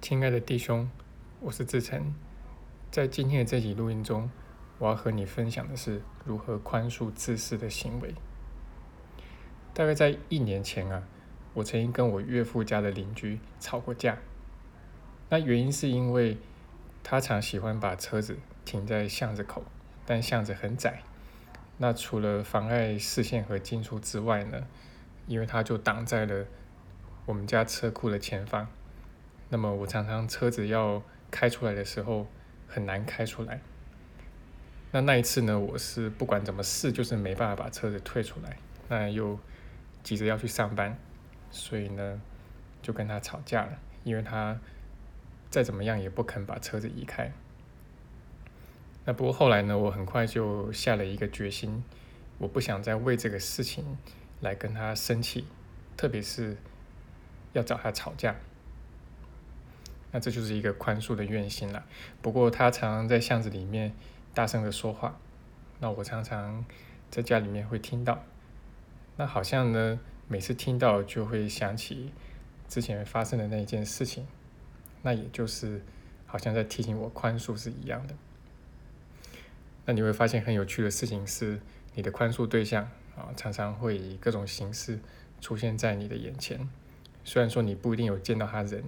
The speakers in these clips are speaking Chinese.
亲爱的弟兄，我是志成。在今天的这集录音中，我要和你分享的是如何宽恕自私的行为。大概在一年前啊，我曾经跟我岳父家的邻居吵过架。那原因是因为他常喜欢把车子停在巷子口，但巷子很窄。那除了妨碍视线和进出之外呢，因为他就挡在了我们家车库的前方。那么我常常车子要开出来的时候很难开出来。那那一次呢，我是不管怎么试，就是没办法把车子退出来。那又急着要去上班，所以呢就跟他吵架了，因为他再怎么样也不肯把车子移开。那不过后来呢，我很快就下了一个决心，我不想再为这个事情来跟他生气，特别是要找他吵架。那这就是一个宽恕的愿心了。不过他常常在巷子里面大声的说话，那我常常在家里面会听到。那好像呢，每次听到就会想起之前发生的那一件事情，那也就是好像在提醒我宽恕是一样的。那你会发现很有趣的事情是，你的宽恕对象啊，常常会以各种形式出现在你的眼前，虽然说你不一定有见到他人。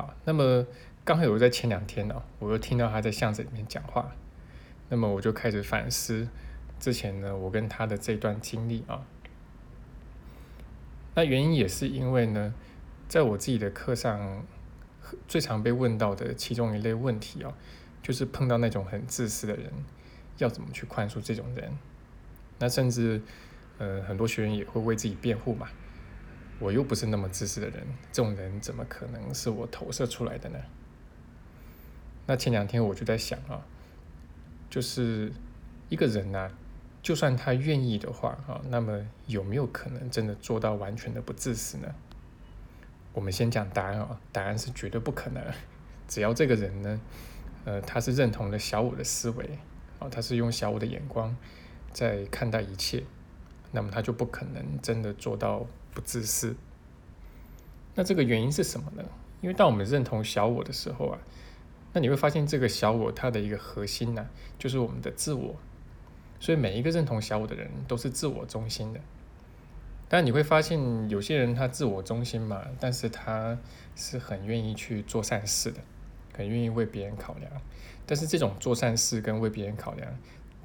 好，那么刚好有在前两天呢，我又听到他在巷子里面讲话，那么我就开始反思之前呢我跟他的这段经历啊。那原因也是因为呢，在我自己的课上，最常被问到的其中一类问题啊，就是碰到那种很自私的人，要怎么去宽恕这种人？那甚至呃很多学员也会为自己辩护嘛。我又不是那么自私的人，这种人怎么可能是我投射出来的呢？那前两天我就在想啊，就是一个人呐，就算他愿意的话啊，那么有没有可能真的做到完全的不自私呢？我们先讲答案啊，答案是绝对不可能。只要这个人呢，呃，他是认同了小我的思维啊，他是用小我的眼光在看待一切，那么他就不可能真的做到。不自私，那这个原因是什么呢？因为当我们认同小我的时候啊，那你会发现这个小我它的一个核心呢，就是我们的自我。所以每一个认同小我的人都是自我中心的。但你会发现有些人他自我中心嘛，但是他是很愿意去做善事的，很愿意为别人考量。但是这种做善事跟为别人考量，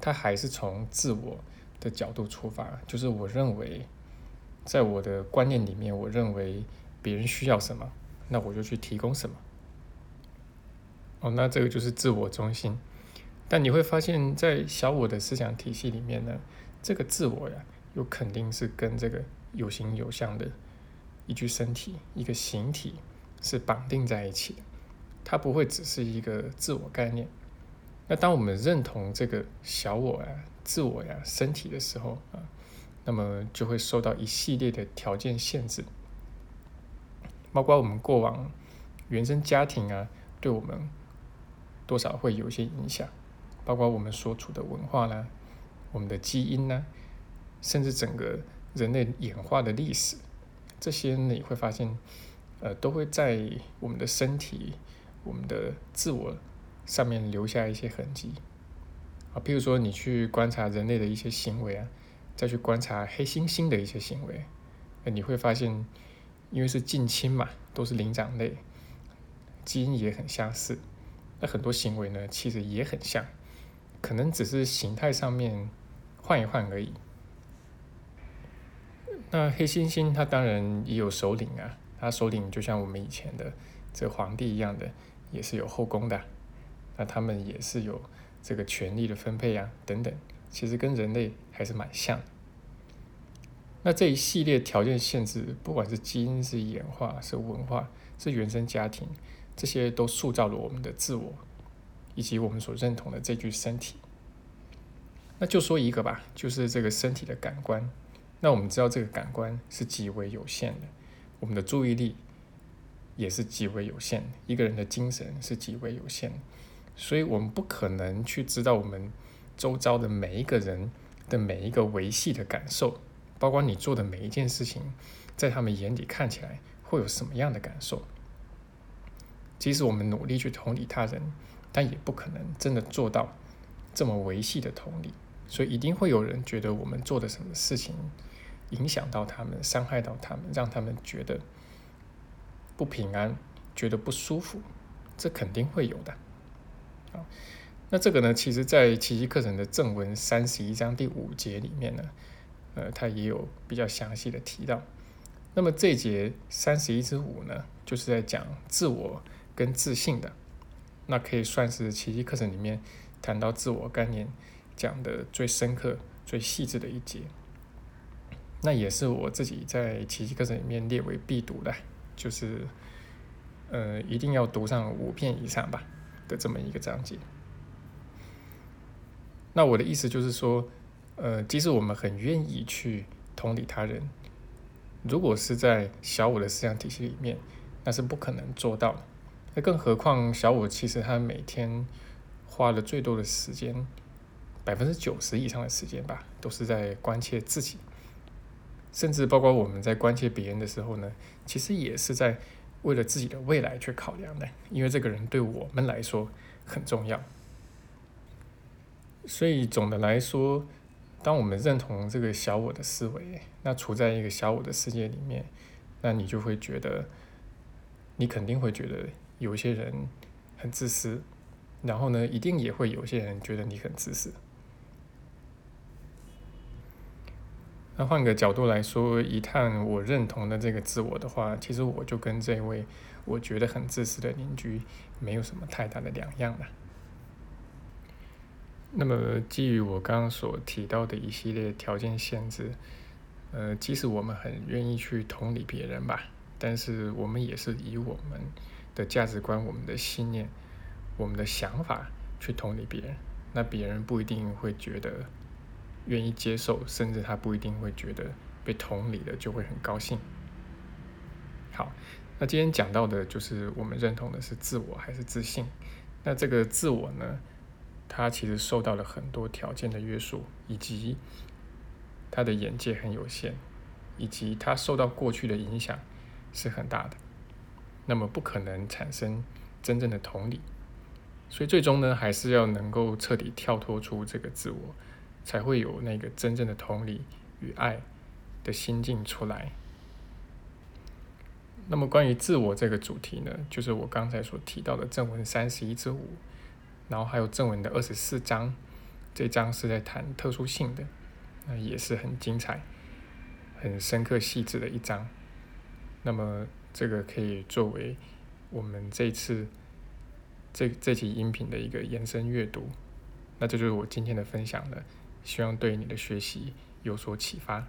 他还是从自我的角度出发，就是我认为。在我的观念里面，我认为别人需要什么，那我就去提供什么。哦，那这个就是自我中心。但你会发现在小我的思想体系里面呢，这个自我呀，又肯定是跟这个有形有相的一具身体、一个形体是绑定在一起的。它不会只是一个自我概念。那当我们认同这个小我呀、自我呀、身体的时候啊。那么就会受到一系列的条件限制，包括我们过往原生家庭啊，对我们多少会有一些影响，包括我们所处的文化啦，我们的基因呢，甚至整个人类演化的历史，这些你会发现，呃，都会在我们的身体、我们的自我上面留下一些痕迹啊。譬如说，你去观察人类的一些行为啊。再去观察黑猩猩的一些行为，你会发现，因为是近亲嘛，都是灵长类，基因也很相似，那很多行为呢，其实也很像，可能只是形态上面换一换而已。那黑猩猩它当然也有首领啊，它首领就像我们以前的这皇帝一样的，也是有后宫的，那他们也是有这个权力的分配啊，等等。其实跟人类还是蛮像。那这一系列条件限制，不管是基因、是演化、是文化、是原生家庭，这些都塑造了我们的自我，以及我们所认同的这具身体。那就说一个吧，就是这个身体的感官。那我们知道这个感官是极为有限的，我们的注意力也是极为有限的，一个人的精神是极为有限的，所以我们不可能去知道我们。周遭的每一个人的每一个维系的感受，包括你做的每一件事情，在他们眼里看起来会有什么样的感受。即使我们努力去同理他人，但也不可能真的做到这么维系的同理。所以一定会有人觉得我们做的什么事情影响到他们，伤害到他们，让他们觉得不平安，觉得不舒服，这肯定会有的。啊，那这个呢，其实在奇迹课程的正文三十一章第五节里面呢，呃，它也有比较详细的提到。那么这节三十一之五呢，就是在讲自我跟自信的，那可以算是奇迹课程里面谈到自我概念。讲的最深刻、最细致的一节，那也是我自己在奇迹课程里面列为必读的，就是呃一定要读上五遍以上吧的这么一个章节。那我的意思就是说，呃，即使我们很愿意去同理他人，如果是在小我的思想体系里面，那是不可能做到。那更何况小我其实他每天花了最多的时间。百分之九十以上的时间吧，都是在关切自己，甚至包括我们在关切别人的时候呢，其实也是在为了自己的未来去考量的，因为这个人对我们来说很重要。所以总的来说，当我们认同这个小我的思维，那处在一个小我的世界里面，那你就会觉得，你肯定会觉得有些人很自私，然后呢，一定也会有些人觉得你很自私。那换个角度来说，一旦我认同的这个自我的话，其实我就跟这位我觉得很自私的邻居没有什么太大的两样了。那么基于我刚刚所提到的一系列条件限制，呃，即使我们很愿意去同理别人吧，但是我们也是以我们的价值观、我们的信念、我们的想法去同理别人，那别人不一定会觉得。愿意接受，甚至他不一定会觉得被同理的就会很高兴。好，那今天讲到的就是我们认同的是自我还是自信？那这个自我呢，他其实受到了很多条件的约束，以及他的眼界很有限，以及他受到过去的影响是很大的，那么不可能产生真正的同理。所以最终呢，还是要能够彻底跳脱出这个自我。才会有那个真正的同理与爱的心境出来。那么关于自我这个主题呢，就是我刚才所提到的正文三十一至五，然后还有正文的二十四章，这章是在谈特殊性的，那也是很精彩、很深刻细致的一章。那么这个可以作为我们这次这这期音频的一个延伸阅读。那这就是我今天的分享了。希望对你的学习有所启发。